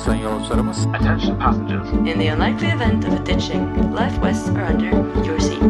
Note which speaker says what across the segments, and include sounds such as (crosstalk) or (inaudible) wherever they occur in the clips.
Speaker 1: sayın yolcularımız.
Speaker 2: Attention passengers.
Speaker 3: In the unlikely event of a ditching, life vests are under your seat.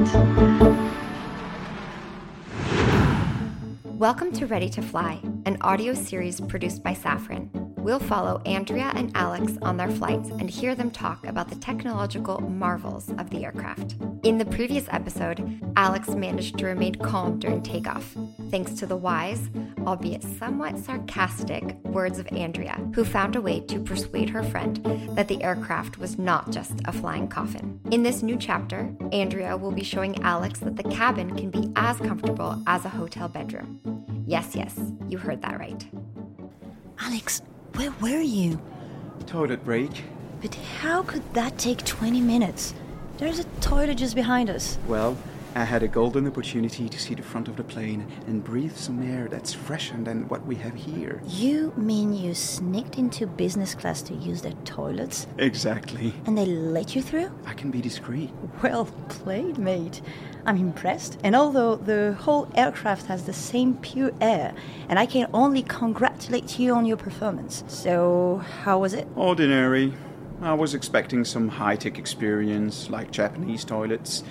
Speaker 4: Welcome to Ready to Fly, an audio series produced by Safran. We'll follow Andrea and Alex on their flights and hear them talk about the technological marvels of the aircraft. In the previous episode, Alex managed to remain calm during takeoff, thanks to the wise, albeit somewhat sarcastic, words of Andrea, who found a way to persuade her friend that the aircraft was not just a flying coffin. In this new chapter, Andrea will be showing Alex that the cabin can be as comfortable as a hotel bedroom. Yes, yes, you heard that right.
Speaker 5: Alex, where were you?
Speaker 6: Toilet break.
Speaker 5: But how could that take 20 minutes? There's a toilet just behind us.
Speaker 6: Well, I had a golden opportunity to see the front of the plane and breathe some air that's fresher than what we have here.
Speaker 5: You mean you sneaked into business class to use their toilets?
Speaker 6: Exactly.
Speaker 5: And they let you through?
Speaker 6: I can be discreet.
Speaker 5: Well played, mate. I'm impressed. And although the whole aircraft has the same pure air, and I can only congratulate you on your performance. So, how was it?
Speaker 6: Ordinary. I was expecting some high tech experience, like Japanese toilets,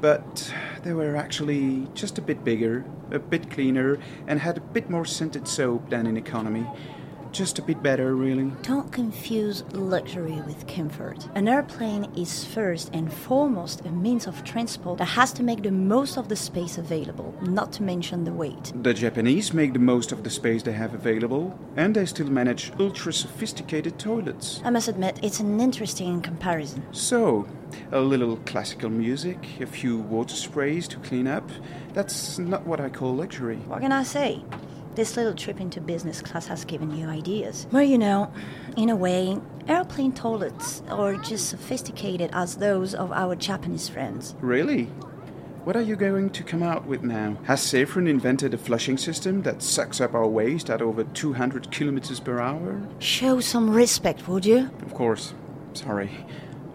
Speaker 6: but they were actually just a bit bigger, a bit cleaner, and had a bit more scented soap than in economy. Just a bit better, really.
Speaker 5: Don't confuse luxury with comfort. An airplane is first and foremost a means of transport that has to make the most of the space available, not to mention the weight.
Speaker 6: The Japanese make the most of the space they have available, and they still manage ultra sophisticated toilets.
Speaker 5: I must admit, it's an interesting comparison.
Speaker 6: So, a little classical music, a few water sprays to clean up. That's not what I call luxury.
Speaker 5: What can I say? This little trip into business class has given you ideas. Well, you know, in a way, airplane toilets are just sophisticated as those of our Japanese friends.
Speaker 6: Really? What are you going to come out with now? Has Safran invented a flushing system that sucks up our waste at over 200 kilometers per hour?
Speaker 5: Show some respect, would you?
Speaker 6: Of course. Sorry.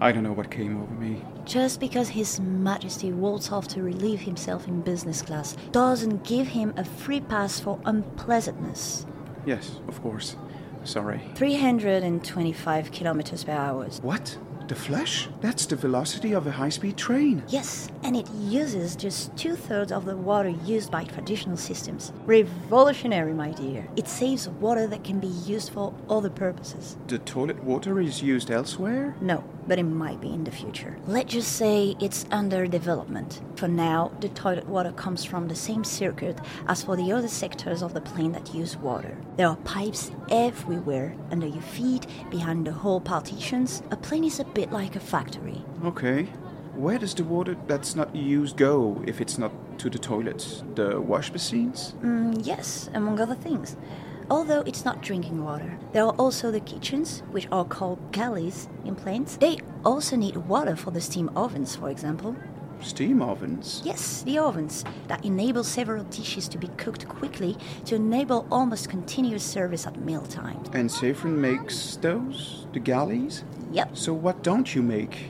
Speaker 6: I don't know what came over me.
Speaker 5: Just because His Majesty walks off to relieve himself in business class doesn't give him a free pass for unpleasantness.
Speaker 6: Yes, of course. Sorry.
Speaker 5: 325 kilometers per hour.
Speaker 6: What? The flash? That's the velocity of a high speed train.
Speaker 5: Yes, and it uses just two thirds of the water used by traditional systems. Revolutionary, my dear. It saves water that can be used for other purposes.
Speaker 6: The toilet water is used elsewhere?
Speaker 5: No, but it might be in the future. Let's just say it's under development. For now, the toilet water comes from the same circuit as for the other sectors of the plane that use water. There are pipes everywhere, under your feet, behind the hull partitions. A plane is a bit like a factory.
Speaker 6: Okay. Where does the water that's not used go if it's not to the toilets? The wash basins?
Speaker 5: Mm, yes, among other things. Although it's not drinking water. There are also the kitchens, which are called galleys in planes. They also need water for the steam ovens, for example.
Speaker 6: Steam ovens?
Speaker 5: Yes, the ovens that enable several dishes to be cooked quickly to enable almost continuous service at mealtime.
Speaker 6: And Safran makes those? The galleys?
Speaker 5: Yep.
Speaker 6: So what don't you make?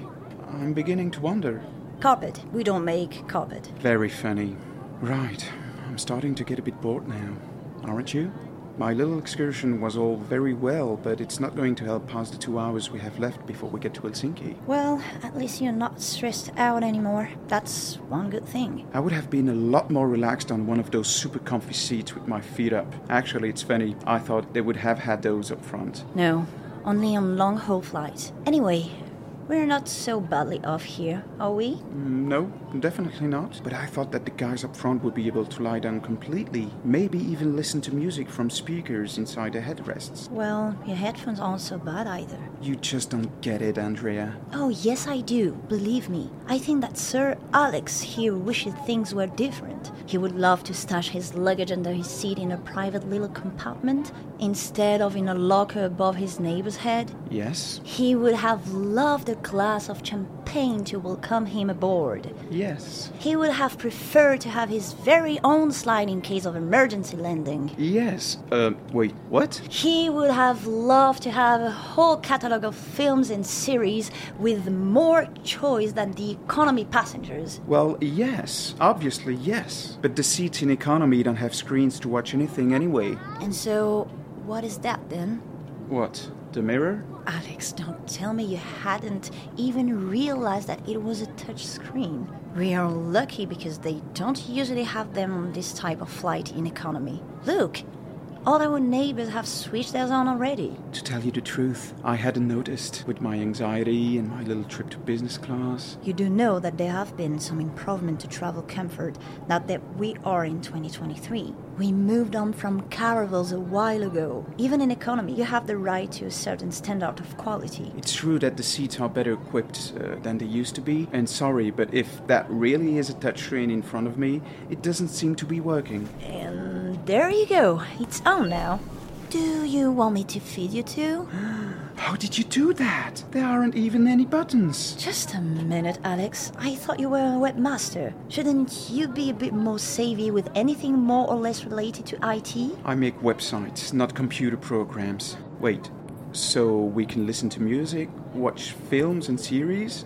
Speaker 6: I'm beginning to wonder.
Speaker 5: Carpet. We don't make carpet.
Speaker 6: Very funny. Right. I'm starting to get a bit bored now. Aren't you? My little excursion was all very well, but it's not going to help pass the two hours we have left before we get to Helsinki.
Speaker 5: Well, at least you're not stressed out anymore. That's one good thing.
Speaker 6: I would have been a lot more relaxed on one of those super comfy seats with my feet up. Actually, it's funny. I thought they would have had those up front.
Speaker 5: No, only on long haul flights. Anyway, we're not so badly off here, are we?
Speaker 6: Mm, no, definitely not. But I thought that the guys up front would be able to lie down completely, maybe even listen to music from speakers inside the headrests.
Speaker 5: Well, your headphones aren't so bad either.
Speaker 6: You just don't get it, Andrea.
Speaker 5: Oh, yes, I do. Believe me. I think that Sir Alex here wishes things were different. He would love to stash his luggage under his seat in a private little compartment instead of in a locker above his neighbor's head.
Speaker 6: Yes?
Speaker 5: He would have loved a glass of champagne to welcome him aboard.
Speaker 6: Yes.
Speaker 5: He would have preferred to have his very own slide in case of emergency landing.
Speaker 6: Yes. Uh, wait, what?
Speaker 5: He would have loved to have a whole catalog of films and series with more choice than the economy passengers.
Speaker 6: Well, yes. Obviously, yes. But the seats in economy don't have screens to watch anything anyway.
Speaker 5: And so, what is that then?
Speaker 6: What? The mirror?
Speaker 5: Alex, don't tell me you hadn't even realized that it was a touch screen. We are lucky because they don't usually have them on this type of flight in economy. Look, all our neighbors have switched theirs on already.
Speaker 6: To tell you the truth, I hadn't noticed with my anxiety and my little trip to business class.
Speaker 5: You do know that there have been some improvement to travel comfort now that we are in 2023. We moved on from caravels a while ago. Even in economy, you have the right to a certain standard of quality.
Speaker 6: It's true that the seats are better equipped uh, than they used to be, and sorry, but if that really is a touchscreen in front of me, it doesn't seem to be working.
Speaker 5: And there you go. It's on now. Do you want me to feed you too? (gasps)
Speaker 6: How did you do that? There aren't even any buttons.
Speaker 5: Just a minute, Alex. I thought you were a webmaster. Shouldn't you be a bit more savvy with anything more or less related to IT?
Speaker 6: I make websites, not computer programs. Wait, so we can listen to music, watch films and series,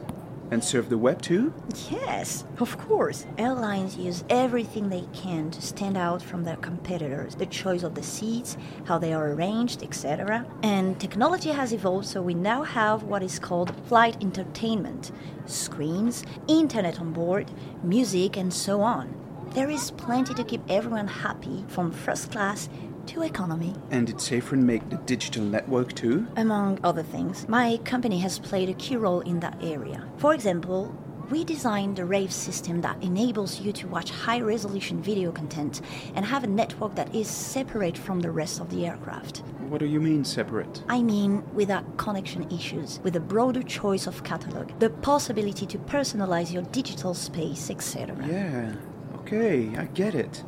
Speaker 6: and serve the web too?
Speaker 5: Yes, of course. Airlines use everything they can to stand out from their competitors the choice of the seats, how they are arranged, etc. And technology has evolved, so we now have what is called flight entertainment screens, internet on board, music, and so on. There is plenty to keep everyone happy from first class to economy.
Speaker 6: And did Safran make the digital network too?
Speaker 5: Among other things, my company has played a key role in that area. For example, we designed a rave system that enables you to watch high resolution video content and have a network that is separate from the rest of the aircraft.
Speaker 6: What do you mean separate?
Speaker 5: I mean, without connection issues, with a broader choice of catalog, the possibility to personalize your digital space, etc.
Speaker 6: Yeah, okay, I get it.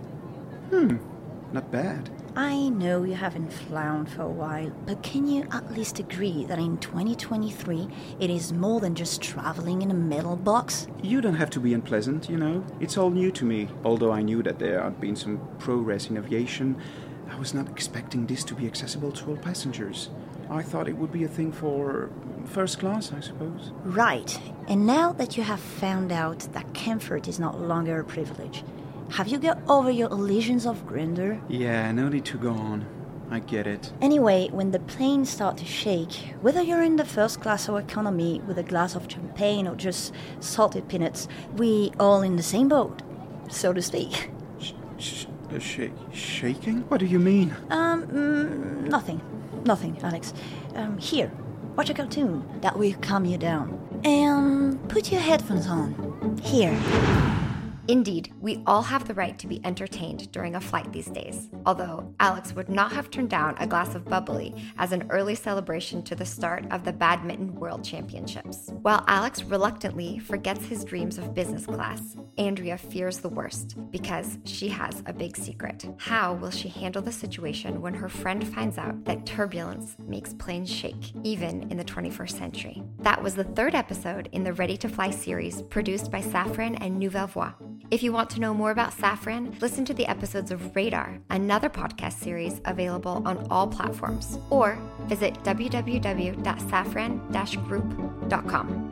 Speaker 6: Hmm, not bad.
Speaker 5: I know you haven't flown for a while, but can you at least agree that in 2023 it is more than just traveling in a metal box?
Speaker 6: You don't have to be unpleasant, you know. It's all new to me. Although I knew that there had been some progress in aviation, I was not expecting this to be accessible to all passengers. I thought it would be a thing for first class, I suppose.
Speaker 5: Right. And now that you have found out that comfort is not longer a privilege, have you got over your illusions of grandeur?
Speaker 6: Yeah, no need to go on. I get it.
Speaker 5: Anyway, when the planes start to shake, whether you're in the first class or economy with a glass of champagne or just salted peanuts, we all in the same boat, so to speak.
Speaker 6: Sh- sh- uh, shake, shaking? What do you mean?
Speaker 5: Um, mm, nothing. Nothing, Alex. Um, here, watch a cartoon. That will calm you down. And put your headphones on. Here.
Speaker 4: Indeed, we all have the right to be entertained during a flight these days. Although Alex would not have turned down a glass of bubbly as an early celebration to the start of the Badminton World Championships. While Alex reluctantly forgets his dreams of business class, Andrea fears the worst because she has a big secret. How will she handle the situation when her friend finds out that turbulence makes planes shake, even in the 21st century? That was the third episode in the Ready to Fly series produced by Safran and Nouvelle Voix. If you want to know more about Safran, listen to the episodes of Radar, another podcast series available on all platforms, or visit www.safran-group.com.